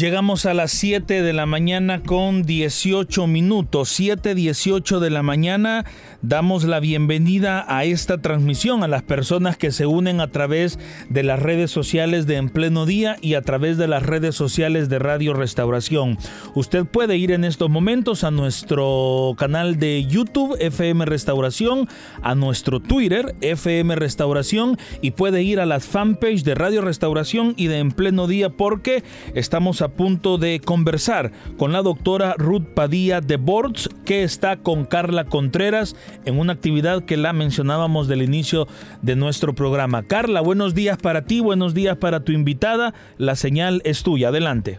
Llegamos a las 7 de la mañana con 18 minutos. 7, 18 de la mañana. Damos la bienvenida a esta transmisión a las personas que se unen a través de las redes sociales de En Pleno Día y a través de las redes sociales de Radio Restauración. Usted puede ir en estos momentos a nuestro canal de YouTube FM Restauración, a nuestro Twitter FM Restauración y puede ir a las fanpage de Radio Restauración y de En Pleno Día porque estamos a punto de conversar con la doctora Ruth Padilla de Bords, que está con Carla Contreras en una actividad que la mencionábamos del inicio de nuestro programa. Carla, buenos días para ti, buenos días para tu invitada. La señal es tuya. Adelante.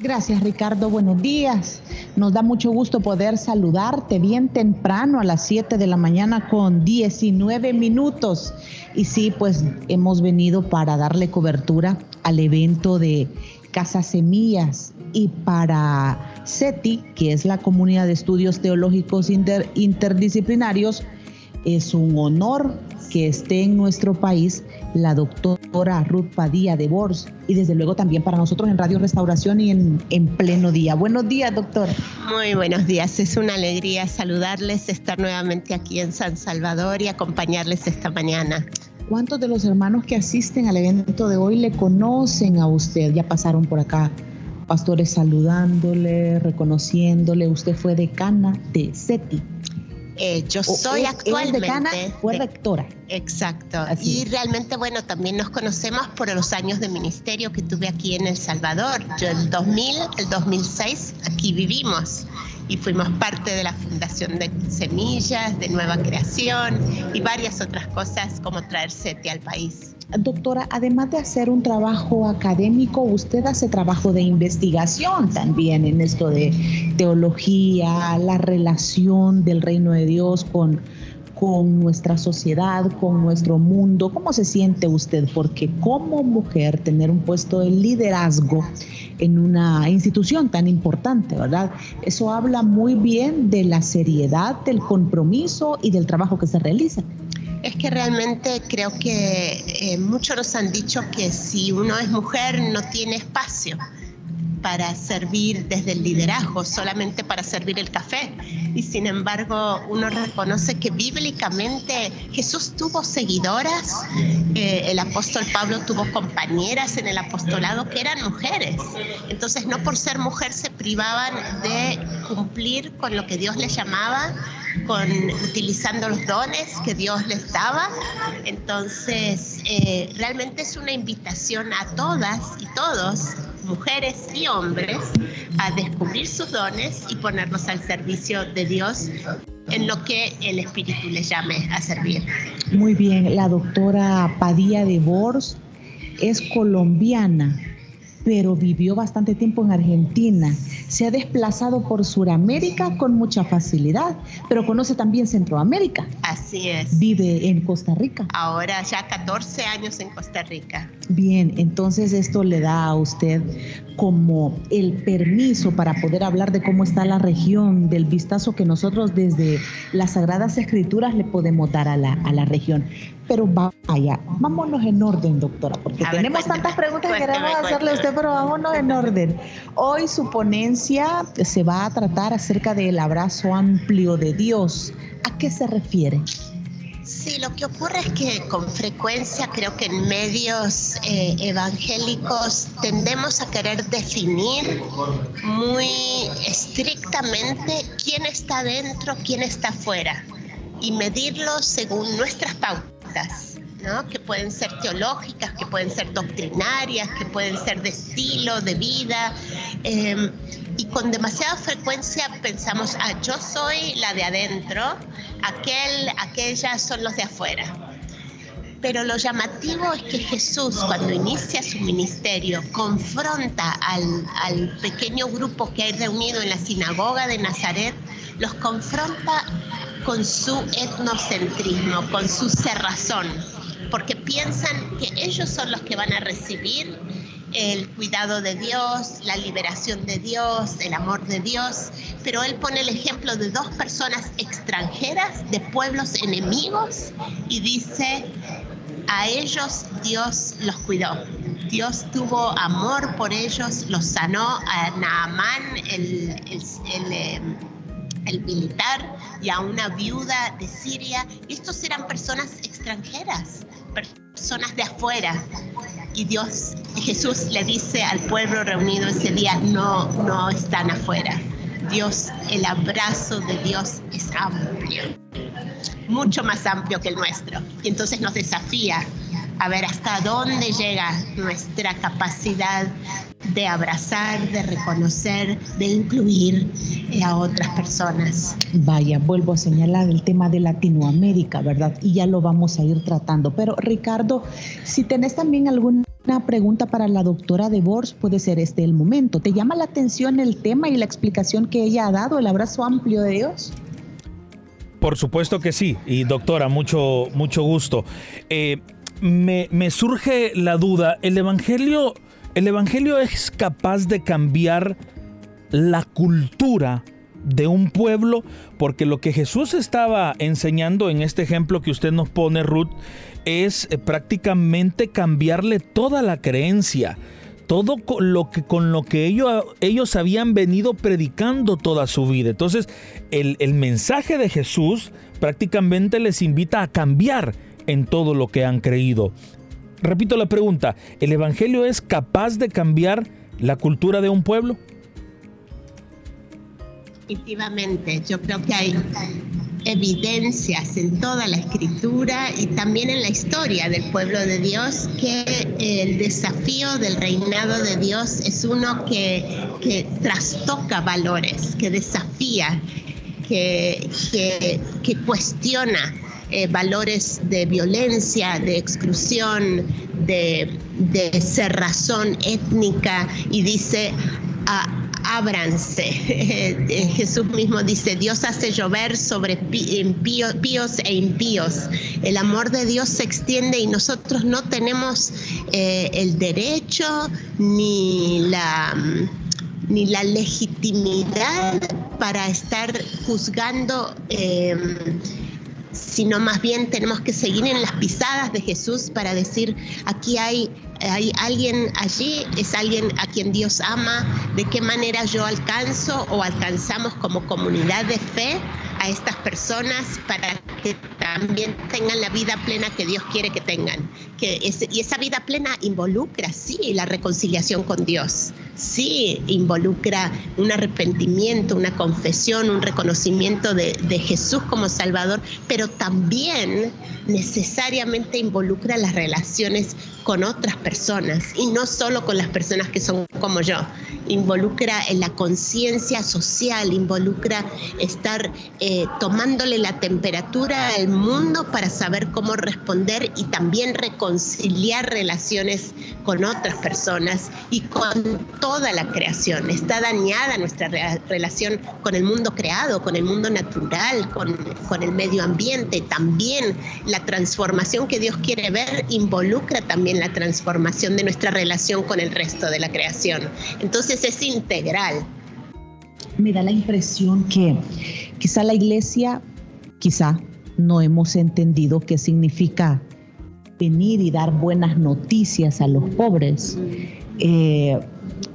Gracias Ricardo, buenos días. Nos da mucho gusto poder saludarte bien temprano a las 7 de la mañana con 19 minutos. Y sí, pues hemos venido para darle cobertura al evento de Casa Semillas y para CETI, que es la Comunidad de Estudios Teológicos Interdisciplinarios, es un honor que esté en nuestro país la doctora Ruth Padilla de Bors y desde luego también para nosotros en Radio Restauración y en, en pleno día. Buenos días, doctor. Muy buenos días. Es una alegría saludarles, estar nuevamente aquí en San Salvador y acompañarles esta mañana. ¿Cuántos de los hermanos que asisten al evento de hoy le conocen a usted? Ya pasaron por acá pastores saludándole, reconociéndole. Usted fue decana de SETI. Eh, yo soy actualmente. decana, fue rectora. Exacto. y realmente, bueno, también nos conocemos por los años de ministerio que tuve aquí en El Salvador. Yo el 2000, el 2006, aquí vivimos y fuimos parte de la fundación de Semillas, de Nueva Creación y varias otras cosas como traer SETI al país. Doctora, además de hacer un trabajo académico, usted hace trabajo de investigación también en esto de teología, la relación del reino de Dios con con nuestra sociedad, con nuestro mundo. ¿Cómo se siente usted? Porque como mujer tener un puesto de liderazgo en una institución tan importante, ¿verdad? Eso habla muy bien de la seriedad, del compromiso y del trabajo que se realiza. Es que realmente creo que eh, muchos nos han dicho que si uno es mujer no tiene espacio para servir desde el liderazgo, solamente para servir el café. Y sin embargo, uno reconoce que bíblicamente Jesús tuvo seguidoras, eh, el apóstol Pablo tuvo compañeras en el apostolado que eran mujeres. Entonces, no por ser mujer se privaban de cumplir con lo que Dios les llamaba, con utilizando los dones que Dios les daba. Entonces, eh, realmente es una invitación a todas y todos mujeres y hombres a descubrir sus dones y ponerlos al servicio de Dios en lo que el Espíritu les llame a servir. Muy bien, la doctora Padilla de Bors es colombiana pero vivió bastante tiempo en Argentina. Se ha desplazado por Sudamérica con mucha facilidad, pero conoce también Centroamérica. Así es. Vive en Costa Rica. Ahora ya 14 años en Costa Rica. Bien, entonces esto le da a usted como el permiso para poder hablar de cómo está la región, del vistazo que nosotros desde las Sagradas Escrituras le podemos dar a la, a la región. Pero vaya, vámonos en orden, doctora, porque tenemos tantas preguntas que queremos hacerle a usted, pero vámonos en orden. Hoy su ponencia se va a tratar acerca del abrazo amplio de Dios. ¿A qué se refiere? Sí, lo que ocurre es que con frecuencia creo que en medios eh, evangélicos tendemos a querer definir muy estrictamente quién está dentro, quién está afuera y medirlo según nuestras pautas. ¿no? que pueden ser teológicas, que pueden ser doctrinarias, que pueden ser de estilo, de vida. Em, y con demasiada frecuencia pensamos, ah, yo soy la de adentro, aquel, aquellas son los de afuera. Pero lo llamativo es que Jesús, cuando inicia su ministerio, confronta al, al pequeño grupo que hay reunido en la sinagoga de Nazaret, los confronta con su etnocentrismo, con su cerrazón, porque piensan que ellos son los que van a recibir el cuidado de Dios, la liberación de Dios, el amor de Dios, pero él pone el ejemplo de dos personas extranjeras, de pueblos enemigos, y dice, a ellos Dios los cuidó. Dios tuvo amor por ellos, los sanó a Naamán, el, el, em, el militar, y a una viuda de Siria. Estos eran personas extranjeras, personas de afuera. Y Dios, Jesús le dice al pueblo reunido ese día, no, no están afuera. Dios, el abrazo de Dios es amplio, mucho más amplio que el nuestro. Y entonces nos desafía a ver hasta dónde llega nuestra capacidad de abrazar, de reconocer, de incluir eh, a otras personas. Vaya, vuelvo a señalar el tema de Latinoamérica, ¿verdad? Y ya lo vamos a ir tratando. Pero Ricardo, si tenés también alguna pregunta para la doctora de Bors, puede ser este el momento. ¿Te llama la atención el tema y la explicación que ella ha dado, el abrazo amplio de Dios? Por supuesto que sí, y doctora, mucho, mucho gusto. Eh, me, surge la duda, ¿el Evangelio el Evangelio es capaz de cambiar la cultura de un pueblo, porque lo que Jesús estaba enseñando en este ejemplo que usted nos pone, Ruth, es eh, prácticamente cambiarle toda la creencia, todo lo que, con lo que ellos, ellos habían venido predicando toda su vida. Entonces, el, el mensaje de Jesús prácticamente les invita a cambiar en todo lo que han creído repito la pregunta, ¿el Evangelio es capaz de cambiar la cultura de un pueblo? Definitivamente, yo creo que hay evidencias en toda la escritura y también en la historia del pueblo de Dios que el desafío del reinado de Dios es uno que, que trastoca valores, que desafía, que, que, que cuestiona eh, valores de violencia, de exclusión, de, de cerrazón étnica y dice, ábranse. Jesús mismo dice, Dios hace llover sobre píos e impíos. El amor de Dios se extiende y nosotros no tenemos eh, el derecho ni la ni la legitimidad para estar juzgando eh, sino más bien tenemos que seguir en las pisadas de Jesús para decir, aquí hay, hay alguien allí, es alguien a quien Dios ama, de qué manera yo alcanzo o alcanzamos como comunidad de fe a estas personas para que también tengan la vida plena que Dios quiere que tengan. Que y esa vida plena involucra, sí, la reconciliación con Dios, sí, involucra un arrepentimiento, una confesión, un reconocimiento de, de Jesús como Salvador, pero también necesariamente involucra las relaciones con otras personas y no solo con las personas que son como yo. Involucra la conciencia social, involucra estar eh, tomándole la temperatura al mundo para saber cómo responder y también reconciliar relaciones con otras personas y con toda la creación. Está dañada nuestra relación con el mundo creado, con el mundo natural, con, con el medio ambiente. También la transformación que Dios quiere ver involucra también la transformación de nuestra relación con el resto de la creación. Entonces es integral. Me da la impresión que quizá la iglesia, quizá no hemos entendido qué significa venir y dar buenas noticias a los pobres. Eh,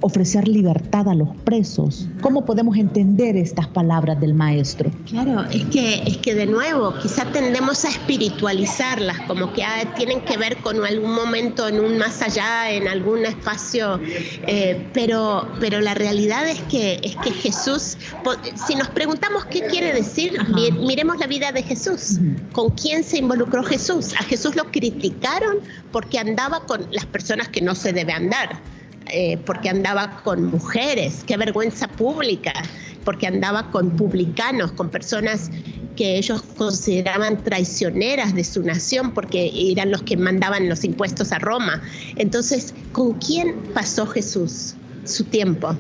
ofrecer libertad a los presos. ¿Cómo podemos entender estas palabras del maestro? Claro, es que, es que de nuevo, quizá tendemos a espiritualizarlas, como que ah, tienen que ver con algún momento en un más allá, en algún espacio, eh, pero, pero la realidad es que, es que Jesús, si nos preguntamos qué quiere decir, miremos la vida de Jesús. ¿Con quién se involucró Jesús? A Jesús lo criticaron porque andaba con las personas que no se debe andar eh, porque andaba con mujeres, qué vergüenza pública, porque andaba con publicanos, con personas que ellos consideraban traicioneras de su nación porque eran los que mandaban los impuestos a Roma. Entonces, ¿con quién pasó Jesús su tiempo?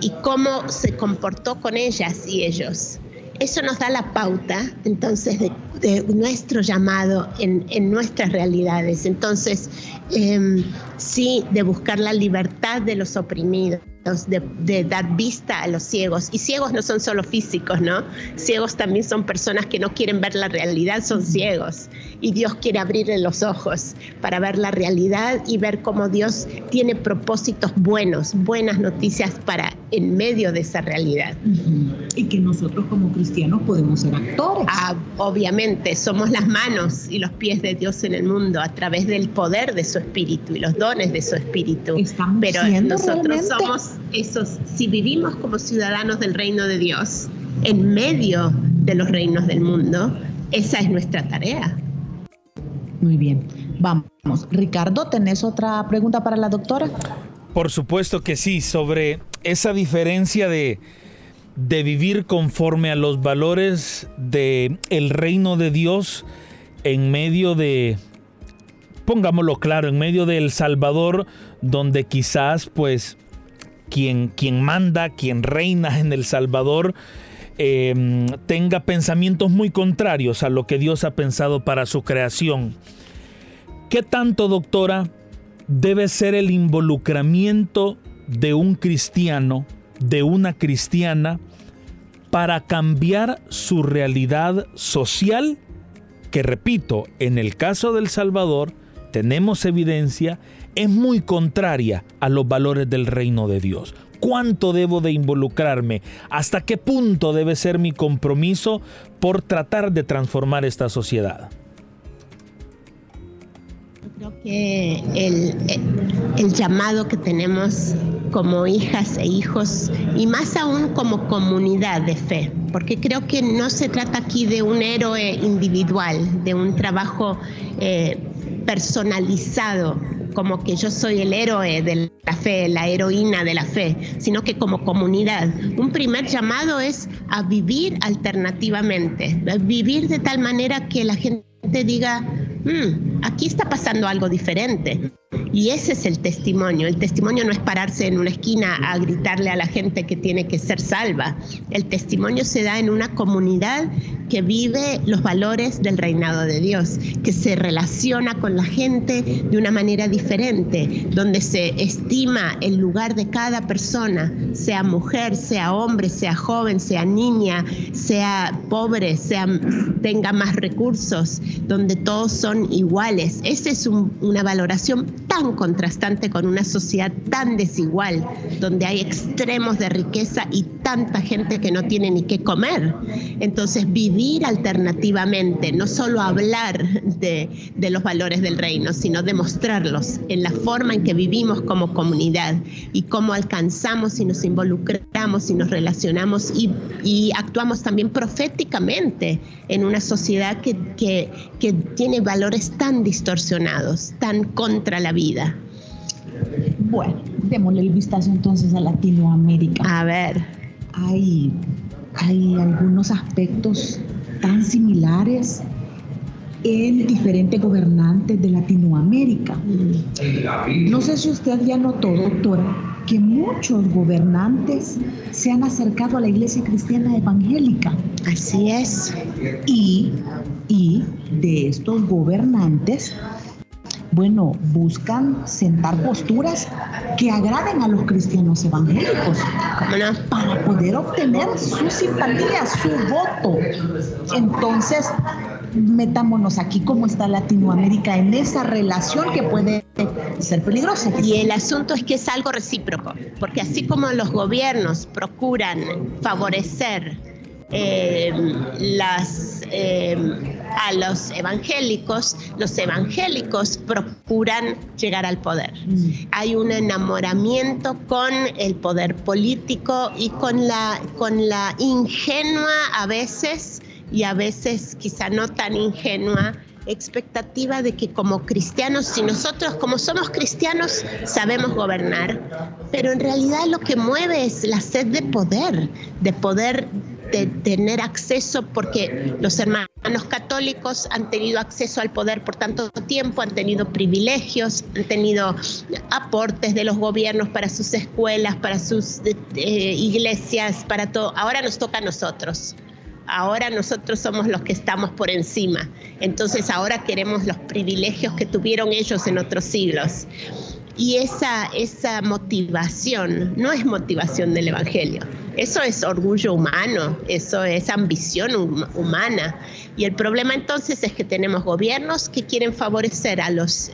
¿Y cómo se comportó con ellas y ellos? Eso nos da la pauta entonces de, nuestro llamado en, nuestras realidades. Entonces, em, sí, de buscar la libertad de los oprimidos de, dar vista a los ciegos. Y ciegos no son solo físicos, ¿no? Ciegos también son personas que no quieren ver la realidad, son ciegos. Y Dios quiere abrirle los ojos para ver la realidad y ver cómo Dios tiene propósitos buenos, buenas noticias para en medio de esa realidad. Y que nosotros como cristianos podemos ser actores. Ah, obviamente, somos las manos y los pies de Dios en el mundo a través del poder de su espíritu y los dones de su espíritu. Pero nosotros somos esos, si vivimos como ciudadanos del reino de Dios, en medio de los reinos del mundo, esa es nuestra tarea. Muy bien, vamos. Ricardo, ¿tenés otra pregunta para la doctora? Por supuesto que sí, sobre esa diferencia de, de vivir conforme a los valores del el reino de Dios en medio de, pongámoslo claro, en medio de El Salvador, donde quizás pues quien, manda, quien reina en El Salvador, em, tenga pensamientos muy contrarios a lo que Dios ha pensado para su creación. ¿Qué tanto, doctora, debe ser el involucramiento de un cristiano, de una cristiana, para cambiar su realidad social? Que repito, en el caso del Salvador, tenemos evidencia es muy contraria a los valores del reino de Dios. ¿Cuánto debo de involucrarme? ¿Hasta qué punto debe ser mi compromiso por tratar de transformar esta sociedad? Yo creo que el, llamado que tenemos como hijas e hijos y más aún como comunidad de fe, porque creo que no se trata aquí de un héroe individual, de un trabajo eh, personalizado como que yo soy el héroe de la fe, la heroína de la fe, sino que como comunidad. Un primer llamado es a vivir alternativamente, vivir de tal manera que la gente diga, mm, aquí está pasando algo diferente. Y ese es el testimonio. El testimonio no es pararse en una esquina a gritarle a la gente que tiene que ser salva. El testimonio se da en una comunidad que vive los valores del reinado de Dios, que se relaciona con la gente de una manera diferente, donde se estima el lugar de cada persona, sea mujer, sea hombre, sea joven, sea niña, sea pobre, sea tenga más recursos, donde todos son iguales. Esa es una valoración tan contrastante con una sociedad tan desigual, donde hay extremos de riqueza y tanta gente que no tiene ni qué comer. Entonces, vivir alternativamente, no solo hablar de, de los valores del reino, sino demostrarlos en la forma en que vivimos como comunidad y cómo alcanzamos y nos involucramos y nos relacionamos y, y actuamos también proféticamente en una sociedad que, que, que tiene valores tan distorsionados, tan contra la vida. Bueno, démosle el vistazo entonces a Latinoamérica. A ver. Hay, hay algunos aspectos tan similares en diferentes gobernantes de Latinoamérica. No sé si usted ya notó, doctora, que muchos gobernantes se han acercado a la iglesia cristiana evangélica. Así es. Y, y de estos gobernantes bueno, buscan sentar posturas que agraden a los cristianos evangélicos para poder obtener su simpatía, su voto. Entonces, metámonos aquí cómo está Latinoamérica en esa relación que puede ser peligrosa. Y el asunto es que es algo recíproco, porque así como los gobiernos procuran favorecer eh, las, eh, a los evangélicos, los evangélicos procuran llegar al poder. Mm. Hay un enamoramiento con el poder político y con la, con la ingenua a veces y a veces quizá no tan ingenua expectativa de que como cristianos, si nosotros como somos cristianos sabemos gobernar, pero en realidad lo que mueve es la sed de poder, de poder tener acceso porque los hermanos católicos han tenido acceso al poder por tanto tiempo, han tenido privilegios, han tenido aportes de los gobiernos para sus escuelas, para sus eh, iglesias, para todo. Ahora nos toca a nosotros. Ahora nosotros somos los que estamos por encima. Entonces ahora queremos los privilegios que tuvieron ellos en otros siglos. Y esa, esa motivación no es motivación del Evangelio. Eso es orgullo humano, eso es ambición humana. Y el problema entonces es que tenemos gobiernos que quieren favorecer a los,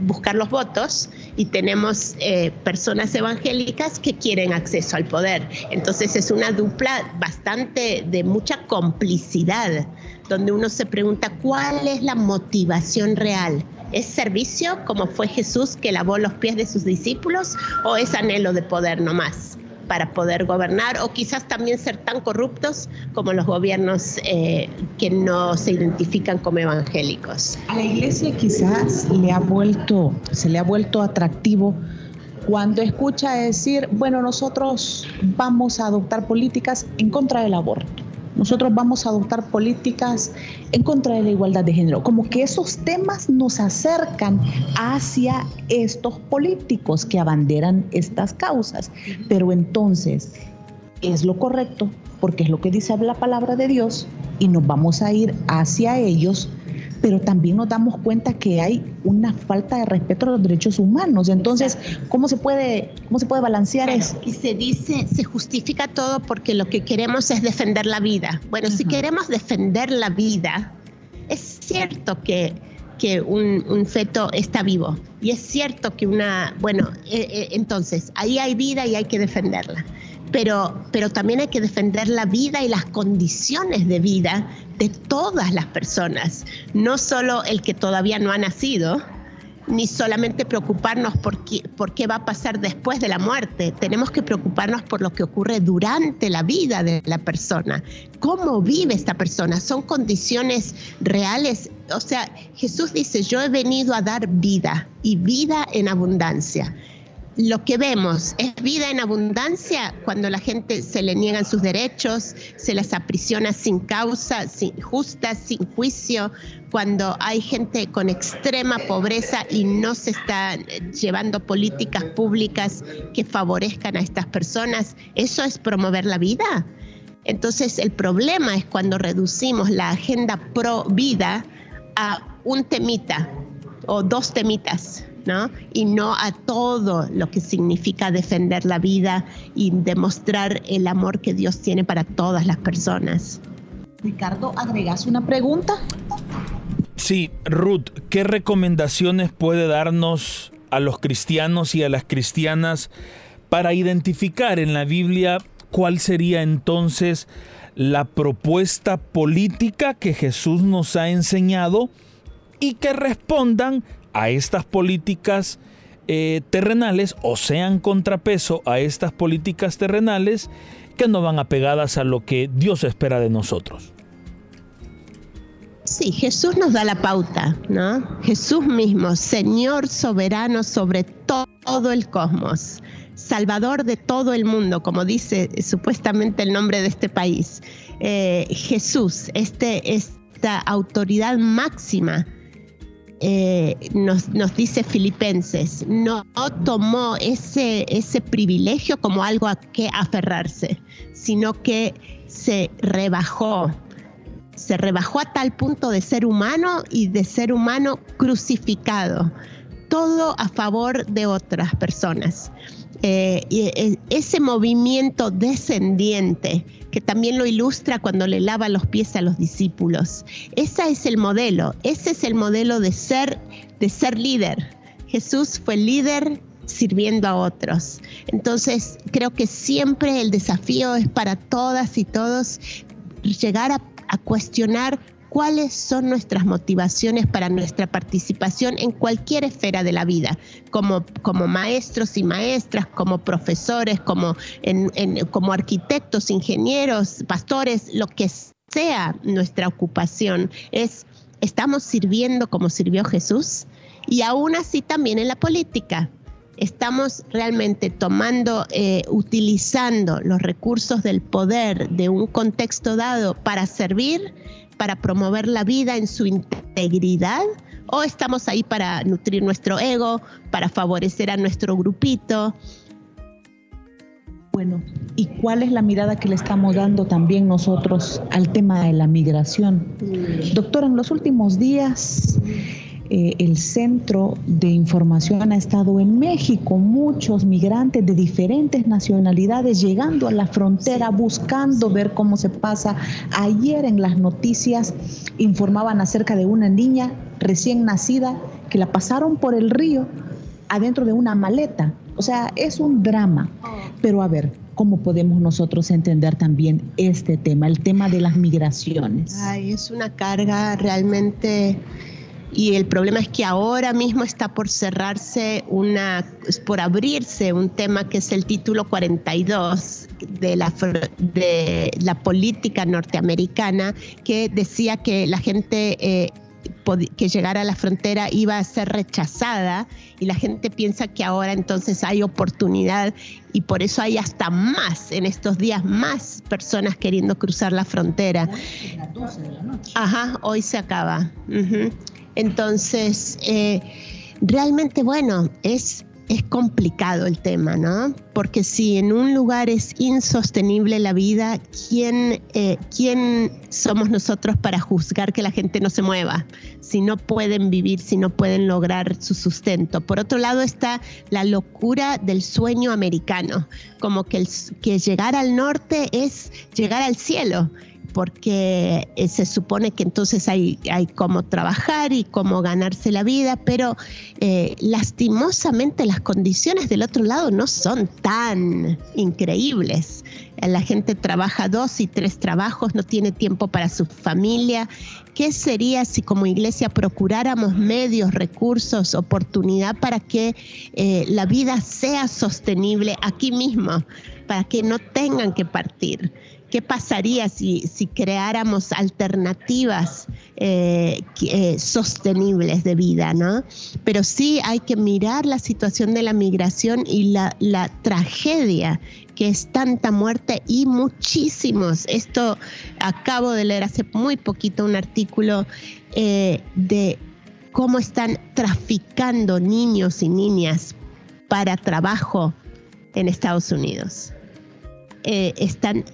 buscar los votos y tenemos eh, personas evangélicas que quieren acceso al poder. Entonces es una dupla bastante de mucha complicidad, donde uno se pregunta cuál es la motivación real ¿Es servicio como fue Jesús que lavó los pies de sus discípulos o es anhelo de poder nomás para poder gobernar o quizás también ser tan corruptos como los gobiernos eh, que no se identifican como evangélicos? A la iglesia quizás le ha vuelto, se le ha vuelto atractivo cuando escucha decir, bueno, nosotros vamos a adoptar políticas en contra del aborto nosotros vamos a adoptar políticas en contra de la igualdad de género. Como que esos temas nos acercan hacia estos políticos que abanderan estas causas. Pero entonces, ¿es lo correcto? Porque es lo que dice la palabra de Dios y nos vamos a ir hacia ellos pero también nos damos cuenta que hay una falta de respeto a los derechos humanos. Entonces, ¿cómo se puede, cómo se puede balancear eso? Y se dice, se justifica todo porque lo que queremos es defender la vida. Bueno, si queremos defender la vida, es cierto que que un, un, feto está vivo. Y es cierto que una, bueno, eh, eh, entonces, ahí hay vida y hay que defenderla pero, pero también hay que defender la vida y las condiciones de vida de todas las personas, no solo el que todavía no ha nacido, ni solamente preocuparnos por qué, por qué va a pasar después de la muerte, tenemos que preocuparnos por lo que ocurre durante la vida de la persona, cómo vive esta persona, son condiciones reales. O sea, Jesús dice, yo he venido a dar vida y vida en abundancia lo que vemos es vida en abundancia cuando la gente se le niegan sus derechos, se las aprisiona sin causa, sin justa, sin juicio, cuando hay gente con extrema pobreza y no se están llevando políticas públicas que favorezcan a estas personas. ¿Eso es promover la vida? Entonces el problema es cuando reducimos la agenda pro vida a un temita o dos temitas y no a todo lo que significa defender la vida y demostrar el amor que Dios tiene para todas las personas. Ricardo, ¿agregas una pregunta? Sí, Ruth, ¿qué recomendaciones puede darnos a los cristianos y a las cristianas para identificar en la Biblia cuál sería entonces la propuesta política que Jesús nos ha enseñado y que respondan a estas políticas eh, terrenales o sean contrapeso a estas políticas terrenales que no van apegadas a lo que Dios espera de nosotros. Sí, Jesús nos da la pauta, ¿no? Jesús mismo, Señor soberano sobre todo el cosmos, Salvador de todo el mundo, como dice supuestamente el nombre de este país. Eh, Jesús, este, esta autoridad máxima eh, nos, dice Filipenses, no tomó ese, ese privilegio como algo a que aferrarse, sino que se rebajó, se rebajó a tal punto de ser humano y de ser humano crucificado, todo a favor de otras personas. Eh, eh, ese movimiento descendiente que también lo ilustra cuando le lava los pies a los discípulos. Ese es el modelo, ese es el modelo de ser, de ser líder. Jesús fue líder sirviendo a otros. Entonces, creo que siempre el desafío es para todas y todos llegar a cuestionar cuáles son nuestras motivaciones para nuestra participación en cualquier esfera de la vida, como, como maestros y maestras, como profesores, como, como arquitectos, ingenieros, pastores, lo que sea nuestra ocupación, es, ¿estamos sirviendo como sirvió Jesús? Y aún así también en la política. estamos realmente tomando, eh, utilizando los recursos del poder de un contexto dado para servir, para promover la vida en su integridad, o estamos ahí para nutrir nuestro ego, para favorecer a nuestro grupito. Bueno, ¿y cuál es la mirada que le estamos dando también nosotros al tema de la migración? Mm. Doctor, en los últimos días eh, el centro de información ha estado en México, muchos migrantes de diferentes nacionalidades llegando a la frontera buscando ver cómo se pasa. Ayer en las noticias informaban acerca de una niña recién nacida que la pasaron por el río adentro de una maleta. O sea, es un drama. Pero a ver, ¿cómo podemos nosotros entender también este tema, el tema de las migraciones? Ay, es una carga realmente y el problema es que ahora mismo está por cerrarse una, por abrirse un tema que es el título 42 de la, de la política norteamericana que decía que la gente eh, que llegara a la frontera iba a ser rechazada y la gente piensa que ahora entonces hay oportunidad y por eso hay hasta más en estos días más personas queriendo cruzar la frontera. Ajá, hoy se acaba. Entonces, eh, realmente, bueno, es, es complicado el tema, ¿no? Porque si en un lugar es insostenible la vida, ¿quién, eh, ¿quién somos nosotros para juzgar que la gente no se mueva? Si no pueden vivir, si no pueden lograr su sustento. Por otro lado está la locura del sueño americano, como que, el, que llegar al norte es llegar al cielo porque eh, se supone que entonces hay, hay cómo trabajar y cómo ganarse la vida, pero eh, lastimosamente las condiciones del otro lado no son tan increíbles. La gente trabaja dos y tres trabajos, no tiene tiempo para su familia. ¿Qué sería si como iglesia procuráramos medios, recursos, oportunidad para que eh, la vida sea sostenible aquí mismo, para que no tengan que partir? ¿Qué pasaría si, si creáramos alternativas eh, eh, sostenibles de vida? ¿no? Pero sí hay que mirar la situación de la migración y la, la tragedia que es tanta muerte y muchísimos. Esto acabo de leer hace muy poquito un artículo eh, de cómo están traficando niños y niñas para trabajo en Estados Unidos. están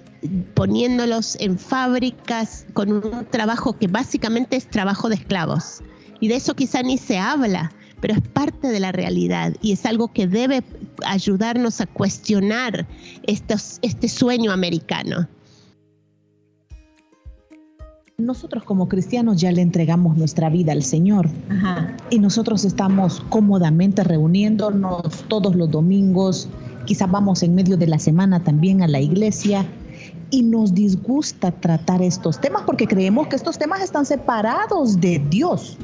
poniéndolos en fábricas con un trabajo que básicamente es trabajo de esclavos. Y de eso quizá ni se habla, pero es parte de la realidad y es algo que debe ayudarnos a cuestionar estos, este sueño americano. Nosotros como cristianos ya le entregamos nuestra vida al Señor y nosotros estamos cómodamente reuniéndonos todos los domingos, quizás vamos en medio de la semana también a la iglesia y nos disgusta tratar estos temas porque creemos que estos temas están separados de Dios.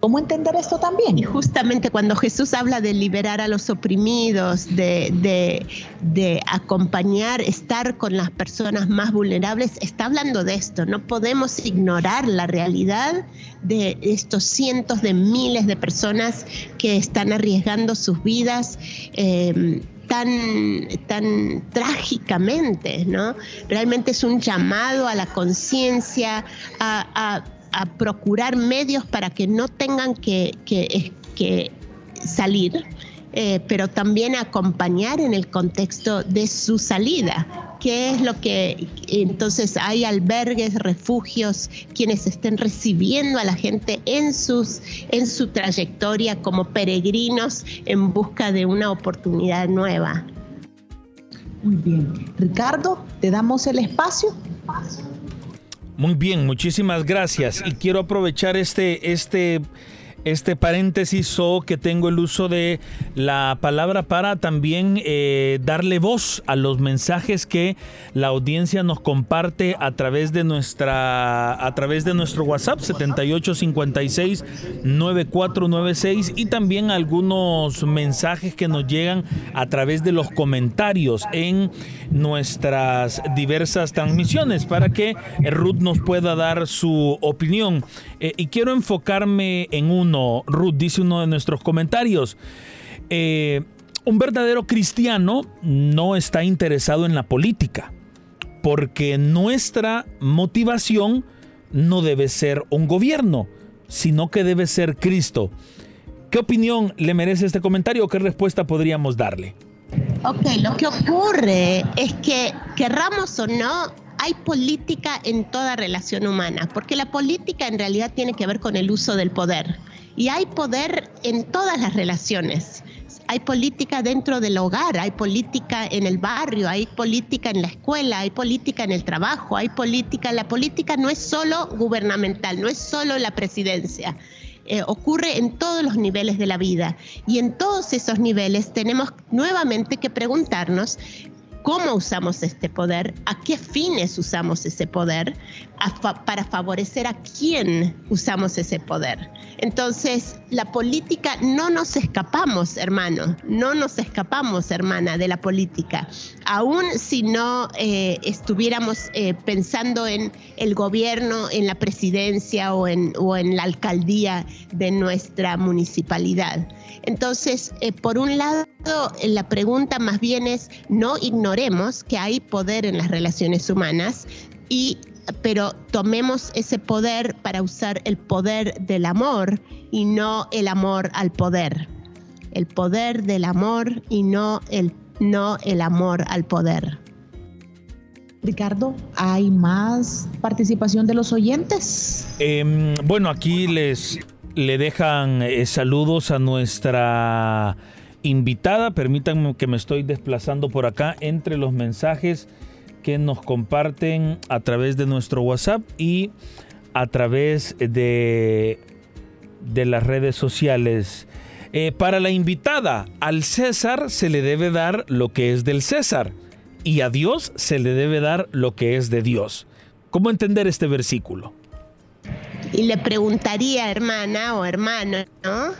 ¿Cómo entender esto también? Y justamente cuando Jesús habla de liberar a los oprimidos, de, de, acompañar, estar con las personas más vulnerables, está hablando de esto. No podemos ignorar la realidad de estos cientos de miles de personas que están arriesgando sus vidas. Eh, tan, tan trágicamente, ¿no? Realmente es un llamado a la conciencia, a, procurar medios para que no tengan que, que salir eh, pero también acompañar en el contexto de su salida. ¿Qué es lo que entonces hay albergues, refugios, quienes estén recibiendo a la gente en, sus, en su trayectoria como peregrinos en busca de una oportunidad nueva? Muy bien. Ricardo, te damos el espacio. Muy bien, muchísimas gracias. Y quiero aprovechar este, este este paréntesis o que tengo el uso de la palabra para también eh, darle voz a los mensajes que la audiencia nos comparte a través de nuestra a través de nuestro WhatsApp 7856 9496 y también algunos mensajes que nos llegan a través de los comentarios en nuestras diversas transmisiones para que Ruth nos pueda dar su opinión eh, y quiero enfocarme en uno Ruth, dice uno de nuestros comentarios. eh, un verdadero cristiano no está interesado en la política, porque nuestra motivación no debe ser un gobierno, sino que debe ser Cristo. ¿Qué opinión le merece este comentario o qué respuesta podríamos darle? Ok, lo que ocurre es que, querramos o no, hay política en toda relación humana, porque la política en realidad tiene que ver con el uso del poder. Y hay poder en todas las relaciones. Hay política dentro del hogar, hay política en el barrio, hay política en la escuela, hay política en el trabajo, hay política. La política no es solo gubernamental, no es solo la presidencia. Eh, ocurre en todos los niveles de la vida. Y en todos esos niveles tenemos nuevamente que preguntarnos cómo usamos este poder, a qué fines usamos ese poder, para favorecer a quién usamos ese poder. Entonces, la política, no nos escapamos, hermano, no nos escapamos, hermana, de la política. Aún si no eh, estuviéramos eh, pensando en el gobierno, en la presidencia o en, la alcaldía de nuestra municipalidad. Entonces, eh, por un lado, la pregunta más bien es, no ignoremos que hay poder en las relaciones humanas y pero tomemos ese poder para usar el poder del amor y no el amor al poder. El poder del amor y no el, no el amor al poder. Ricardo, ¿hay más participación de los oyentes? Em, bueno, aquí les le dejan eh, saludos a nuestra invitada. Permítanme que me estoy desplazando por acá entre los mensajes que nos comparten a través de nuestro WhatsApp y a través de, de las redes sociales. Eh, para la invitada, al César se le debe dar lo que es del César y a Dios se le debe dar lo que es de Dios. ¿Cómo entender este versículo? Y le preguntaría, hermana o hermano, ¿no?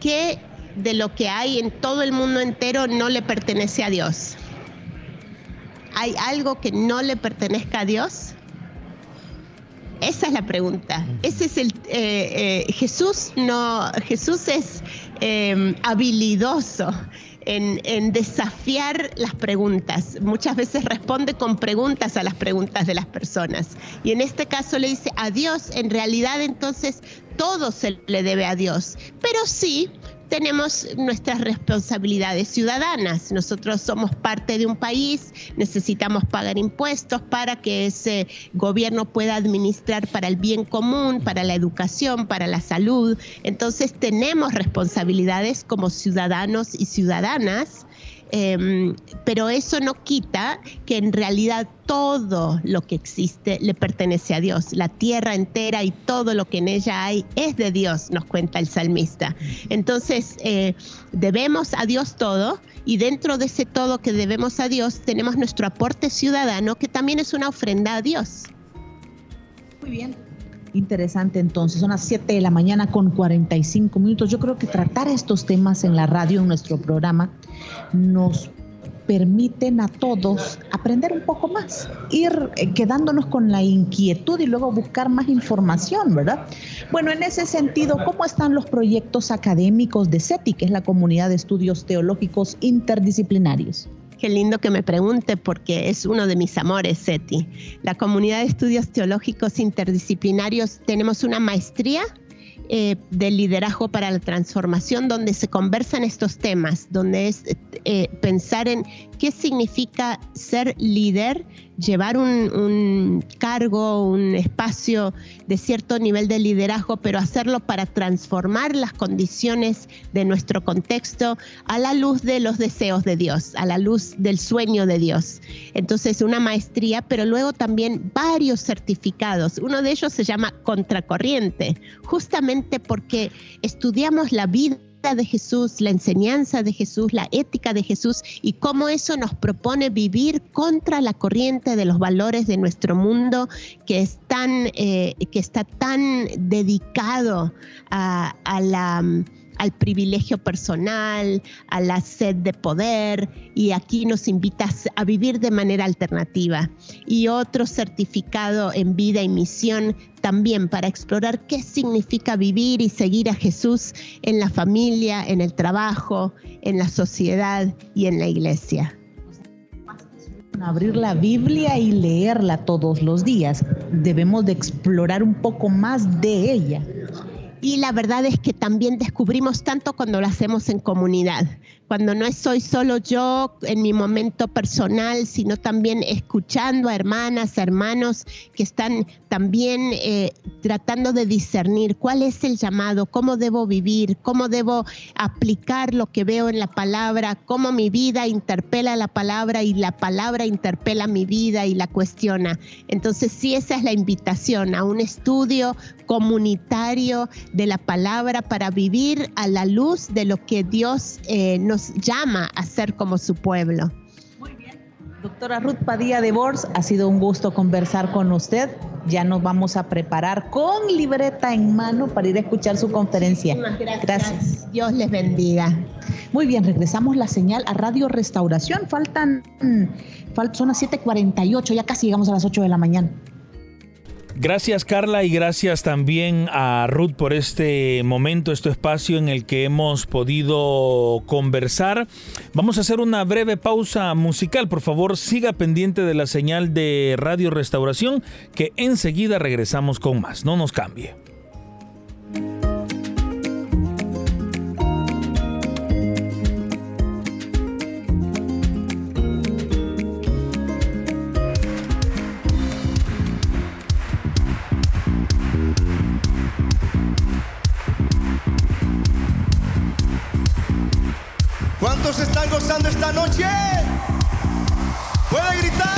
¿Qué de lo que hay en todo el mundo entero no le pertenece a Dios? ¿Hay algo que no le pertenezca a Dios? Esa es la pregunta. Ese es el eh, eh, Jesús no Jesús es em, habilidoso en, en, desafiar las preguntas. Muchas veces responde con preguntas a las preguntas de las personas. Y en este caso le dice a Dios, en realidad entonces todo se le debe a Dios. Pero sí, tenemos nuestras responsabilidades ciudadanas. Nosotros somos parte de un país, necesitamos pagar impuestos para que ese gobierno pueda administrar para el bien común, para la educación, para la salud. Entonces tenemos responsabilidades como ciudadanos y ciudadanas Em, pero eso no quita que en realidad todo lo que existe le pertenece a Dios. La tierra entera y todo lo que en ella hay es de Dios, nos cuenta el salmista. Entonces, eh, debemos a Dios todo y dentro de ese todo que debemos a Dios tenemos nuestro aporte ciudadano que también es una ofrenda a Dios. Muy bien. Interesante entonces, son las 7 de la mañana con 45 minutos. Yo creo que tratar estos temas en la radio, en nuestro programa, nos permiten a todos aprender un poco más, ir eh, quedándonos con la inquietud y luego buscar más información, ¿verdad? Bueno, en ese sentido, ¿cómo están los proyectos académicos de CETI, que es la Comunidad de Estudios Teológicos Interdisciplinarios? Qué lindo que me pregunte porque es uno de mis amores, SETI. La comunidad de estudios teológicos interdisciplinarios tenemos una maestría eh, del liderazgo para la transformación, donde se conversan estos temas, donde es eh, pensar en qué significa ser líder, llevar un, cargo, un espacio de cierto nivel de liderazgo, pero hacerlo para transformar las condiciones de nuestro contexto a la luz de los deseos de Dios, a la luz del sueño de Dios. Entonces, una maestría, pero luego también varios certificados. Uno de ellos se llama Contracorriente, justamente porque estudiamos la vida de Jesús, la enseñanza de Jesús, la ética de Jesús y cómo eso nos propone vivir contra la corriente de los valores de nuestro mundo que, eh, que está tan dedicado a, la al privilegio personal, a la sed de poder y aquí nos invitas a vivir de manera alternativa. Y otro certificado en vida y misión también para explorar qué significa vivir y seguir a Jesús en la familia, en el trabajo, en la sociedad y en la iglesia. Abrir la Biblia y leerla todos los días. Debemos de explorar un poco más de ella. Y la verdad es que también descubrimos tanto cuando lo hacemos en comunidad cuando no soy solo yo en mi momento personal, sino también escuchando a hermanas, hermanos que están también eh, tratando de discernir cuál es el llamado, cómo debo vivir, cómo debo aplicar lo que veo en la palabra, cómo mi vida interpela la palabra y la palabra interpela mi vida y la cuestiona. Entonces sí, esa es la invitación a un estudio comunitario de la palabra para vivir a la luz de lo que Dios eh, nos llama a ser como su pueblo. Muy bien. Doctora Ruth Padilla de Bors, ha sido un gusto conversar con usted. Ya nos vamos a preparar con libreta en mano para ir a escuchar su conferencia. Gracias. gracias. Dios les bendiga. Muy bien, regresamos la señal a Radio Restauración. Faltan, mm, son las 7:48, ya casi llegamos a las 8 de la mañana. Gracias Carla y gracias también a Ruth por este momento, este espacio en el que hemos podido conversar. Vamos a hacer una breve pausa musical. Por favor, siga pendiente de la señal de Radio Restauración que enseguida regresamos con más. No nos cambie. Están gozando esta noche? ¿Puede gritar?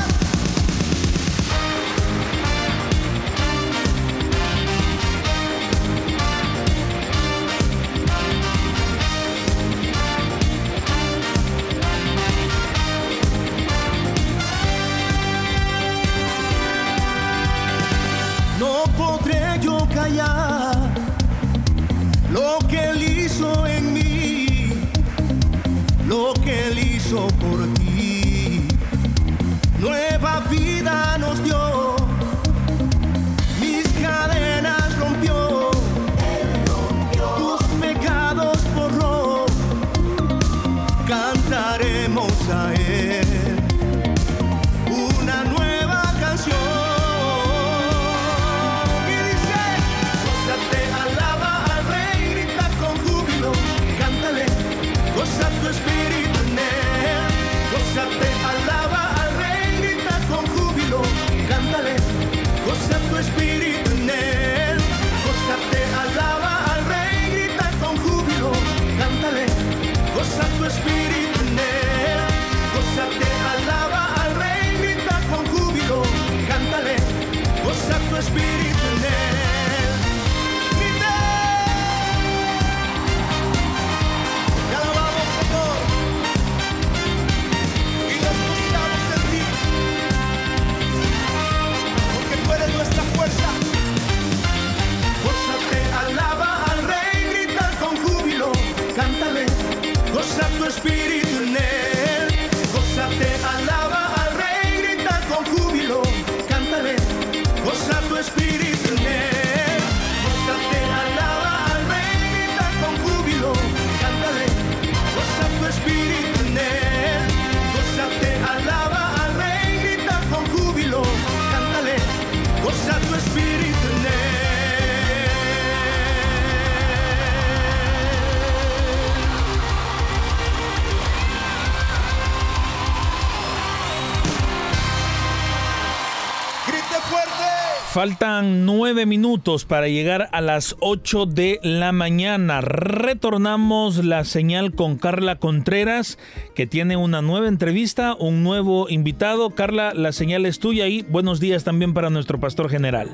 Para llegar a las ocho de la mañana. Retornamos la señal con Carla Contreras, que tiene una nueva entrevista, un nuevo invitado. Carla, la señal es tuya y buenos días también para nuestro pastor general.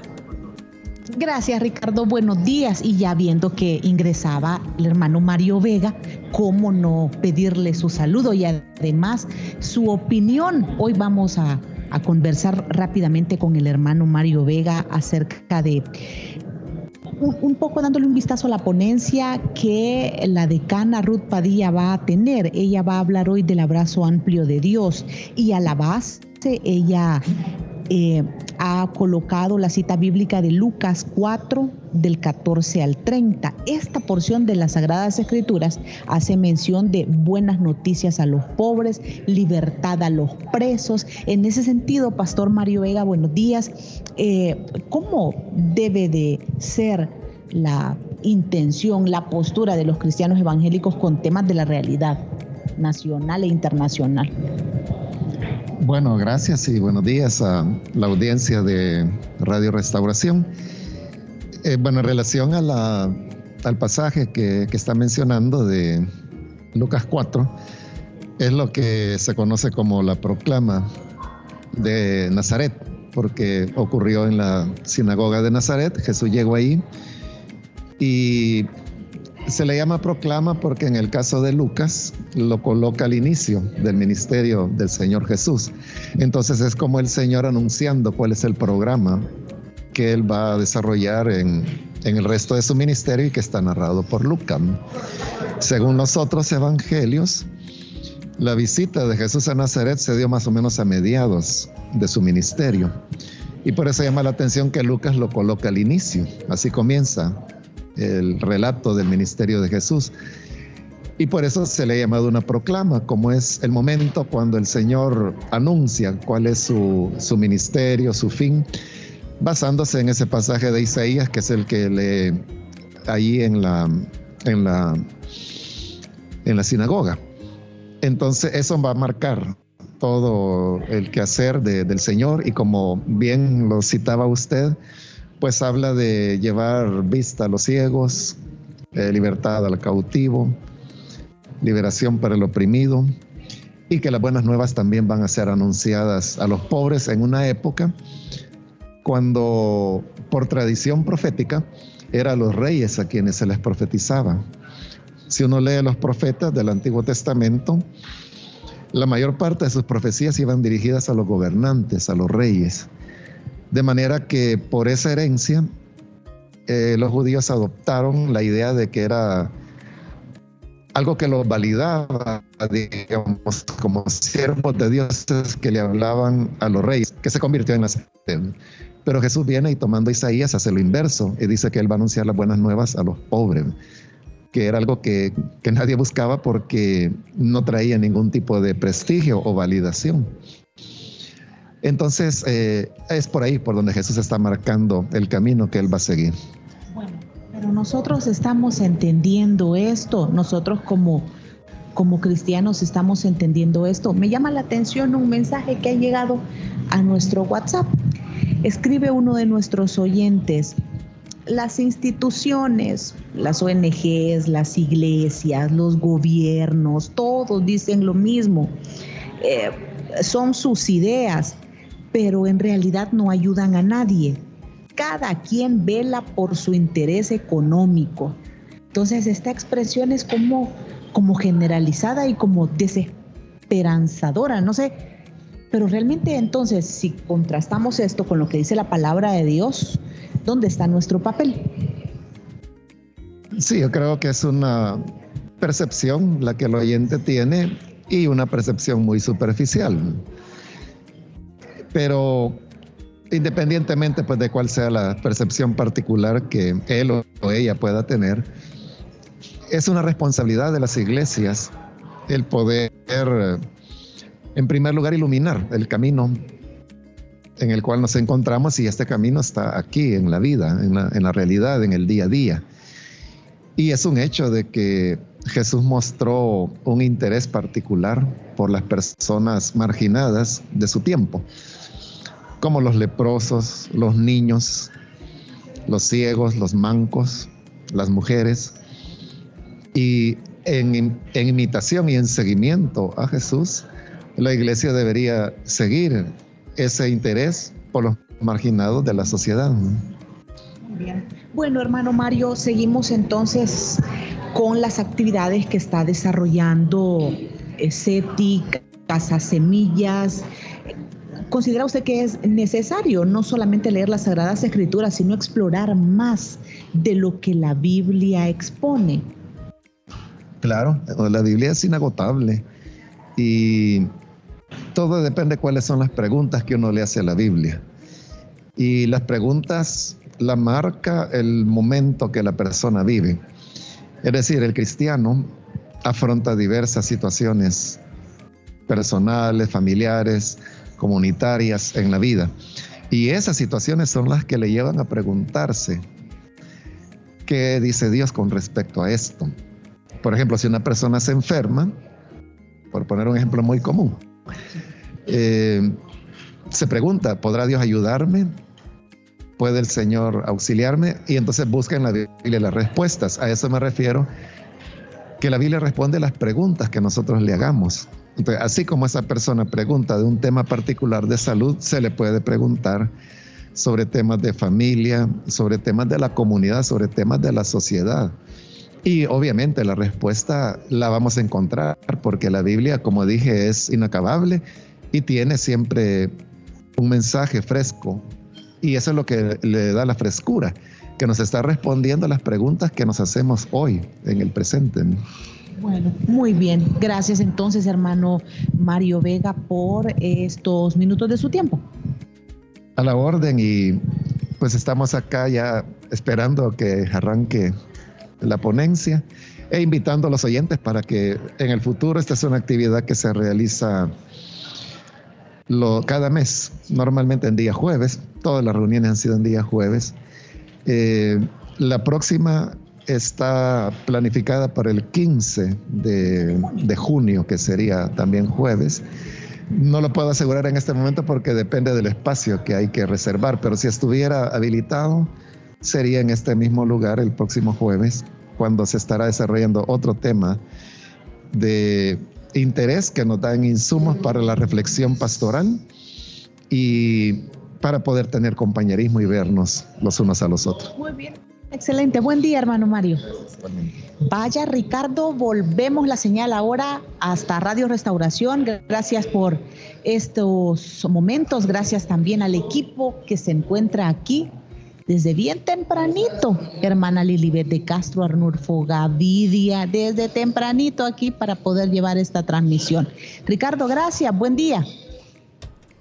Gracias Ricardo, buenos días. Y ya viendo que ingresaba el hermano Mario Vega, ¿cómo no pedirle su saludo y además su opinión? Hoy vamos a a conversar rápidamente con el hermano Mario Vega acerca de un, poco dándole un vistazo a la ponencia que la decana Ruth Padilla va a tener. Ella va a hablar hoy del abrazo amplio de Dios y a la base ella eh, ha colocado la cita bíblica de Lucas 4 del 14 al 30. Esta porción de las Sagradas Escrituras hace mención de buenas noticias a los pobres, libertad a los presos. En ese sentido, Pastor Mario Vega, buenos días. Eh, ¿Cómo debe de ser la intención, la postura de los cristianos evangélicos con temas de la realidad nacional e internacional? Bueno, gracias y buenos días a la audiencia de Radio Restauración. Eh, bueno, en relación a la, al pasaje que, está mencionando de Lucas 4, es lo que se conoce como la proclama de Nazaret, porque ocurrió en la sinagoga de Nazaret, Jesús llegó ahí y se le llama proclama porque en el caso de Lucas lo coloca al inicio del ministerio del Señor Jesús. Entonces es como el Señor anunciando cuál es el programa que él va a desarrollar en, el resto de su ministerio y que está narrado por Lucas. Según los otros evangelios, la visita de Jesús a Nazaret se dio más o menos a mediados de su ministerio. Y por eso llama la atención que Lucas lo coloca al inicio. Así comienza el relato del ministerio de Jesús. Y por eso se le ha llamado una proclama, como es el momento cuando el Señor anuncia cuál es su, su ministerio, su fin, basándose en ese pasaje de Isaías, que es el que lee ahí en la, en la, en la sinagoga. Entonces eso va a marcar todo el quehacer del Señor y como bien lo citaba usted, pues habla de llevar vista a los ciegos, eh, libertad al cautivo, liberación para el oprimido y que las buenas nuevas también van a ser anunciadas a los pobres en una época cuando por tradición profética eran los reyes a quienes se les profetizaba. Si uno lee los profetas del Antiguo Testamento, la mayor parte de sus profecías iban dirigidas a los gobernantes, a los reyes. De manera que por esa herencia, eh, los judíos adoptaron la idea de que era algo que los validaba, digamos, como siervos de dioses que le hablaban a los reyes, que se convirtió en la Pero Jesús viene y tomando Isaías hace lo inverso y dice que él va a anunciar las buenas nuevas a los pobres, que era algo que, que nadie buscaba porque no traía ningún tipo de prestigio o validación. Entonces, eh, es por ahí por donde Jesús está marcando el camino que Él va a seguir. Bueno, pero nosotros estamos entendiendo esto, nosotros como, como cristianos estamos entendiendo esto. Me llama la atención un mensaje que ha llegado a nuestro WhatsApp. Escribe uno de nuestros oyentes, las instituciones, las ONGs, las iglesias, los gobiernos, todos dicen lo mismo. Eh, son sus ideas, pero en realidad no ayudan a nadie. Cada quien vela por su interés económico. Entonces esta expresión es como, como generalizada y como desesperanzadora, no sé. Pero realmente entonces, si contrastamos esto con lo que dice la palabra de Dios, ¿dónde está nuestro papel? Sí, yo creo que es una percepción la que el oyente tiene y una percepción muy superficial pero independientemente pues, de cuál sea la percepción particular que él o ella pueda tener, es una responsabilidad de las iglesias el poder, en primer lugar, iluminar el camino en el cual nos encontramos y este camino está aquí en la vida, en la, en la realidad, en el día a día. Y es un hecho de que Jesús mostró un interés particular por las personas marginadas de su tiempo como los leprosos, los niños, los ciegos, los mancos, las mujeres. Y en, imitación y en seguimiento a Jesús, la iglesia debería seguir ese interés por los marginados de la sociedad. bien. Bueno, hermano Mario, seguimos entonces con las actividades que está desarrollando CETI, Casa Semillas, ¿considera usted que es necesario no solamente leer las Sagradas Escrituras, sino explorar más de lo que la Biblia expone? Claro, la Biblia es inagotable y todo depende de cuáles son las preguntas que uno le hace a la Biblia. Y las preguntas la marca el momento que la persona vive. Es decir, el cristiano afronta diversas situaciones personales, familiares, comunitarias en la vida. Y esas situaciones son las que le llevan a preguntarse, ¿qué dice Dios con respecto a esto? Por ejemplo, si una persona se enferma, por poner un ejemplo muy común, eh, se pregunta, ¿podrá Dios ayudarme? ¿Puede el Señor auxiliarme? Y entonces busca en la Biblia las respuestas. A eso me refiero, que la Biblia responde las preguntas que nosotros le hagamos. Así como esa persona pregunta de un tema particular de salud, se le puede preguntar sobre temas de familia, sobre temas de la comunidad, sobre temas de la sociedad. Y obviamente la respuesta la vamos a encontrar porque la Biblia, como dije, es inacabable y tiene siempre un mensaje fresco. Y eso es lo que le da la frescura, que nos está respondiendo a las preguntas que nos hacemos hoy, en el presente. Bueno, muy bien. Gracias entonces, hermano Mario Vega, por estos minutos de su tiempo. A la orden y pues estamos acá ya esperando que arranque la ponencia e invitando a los oyentes para que en el futuro esta es una actividad que se realiza lo, cada mes, normalmente en día jueves. Todas las reuniones han sido en día jueves. Eh, la próxima está planificada para el 15 de, junio, que sería también jueves. No lo puedo asegurar en este momento porque depende del espacio que hay que reservar, pero si estuviera habilitado, sería en este mismo lugar el próximo jueves cuando se estará desarrollando otro tema de interés que nos dan insumos para la reflexión pastoral y para poder tener compañerismo y vernos los unos a los otros. Muy bien. Excelente. Buen día, hermano Mario. Vaya, Ricardo, volvemos la señal ahora hasta Radio Restauración. Gracias por estos momentos. Gracias también al equipo que se encuentra aquí desde bien tempranito, hermana Lilibet de Castro, Arnulfo Gavidia, desde tempranito aquí para poder llevar esta transmisión. Ricardo, gracias, buen día.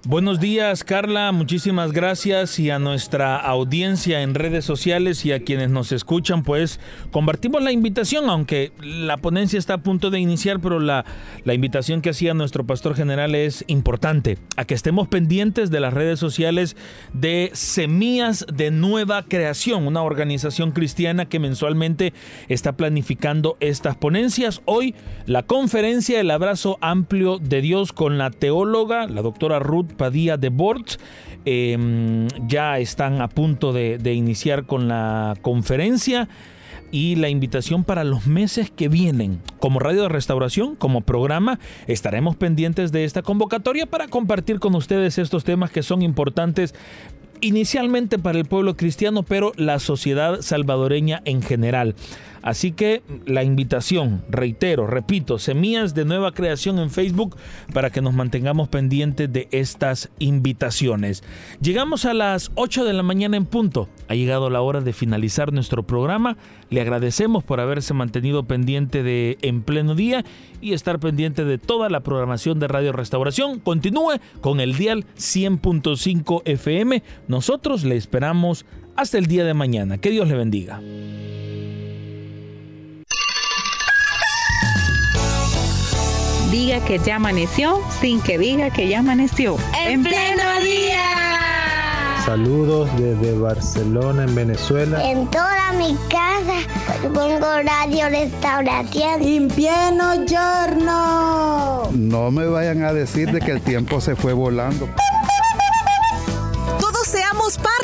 Buenos días, Carla. Muchísimas gracias y a nuestra audiencia en redes sociales y a quienes nos escuchan, pues compartimos la invitación, aunque la ponencia está a punto de iniciar, pero la, la invitación que hacía nuestro pastor general es importante, a que estemos pendientes de las redes sociales de Semillas de Nueva Creación, una organización cristiana que mensualmente está planificando estas ponencias. Hoy, la conferencia El Abrazo Amplio de Dios con la teóloga, la doctora Ruth Padilla de Bort. Em, ya están a punto de, de iniciar con la conferencia y la invitación para los meses que vienen. Como Radio de Restauración, como programa, estaremos pendientes de esta convocatoria para compartir con ustedes estos temas que son importantes inicialmente para el pueblo cristiano, pero la sociedad salvadoreña en general. Así que la invitación, reitero, repito, Semillas de Nueva Creación en Facebook para que nos mantengamos pendientes de estas invitaciones. Llegamos a las 8 de la mañana en punto. Ha llegado la hora de finalizar nuestro programa. Le agradecemos por haberse mantenido pendiente de En Pleno Día y estar pendiente de toda la programación de Radio Restauración. Continúe con el dial 100.5 FM. Nosotros le esperamos hasta el día de mañana. Que Dios le bendiga. Diga que ya amaneció sin que diga que ya amaneció. En pleno día. Saludos desde Barcelona, en Venezuela. En toda mi casa pongo radio restauración. En pleno giorno. No me vayan a decir de que el tiempo se fue volando.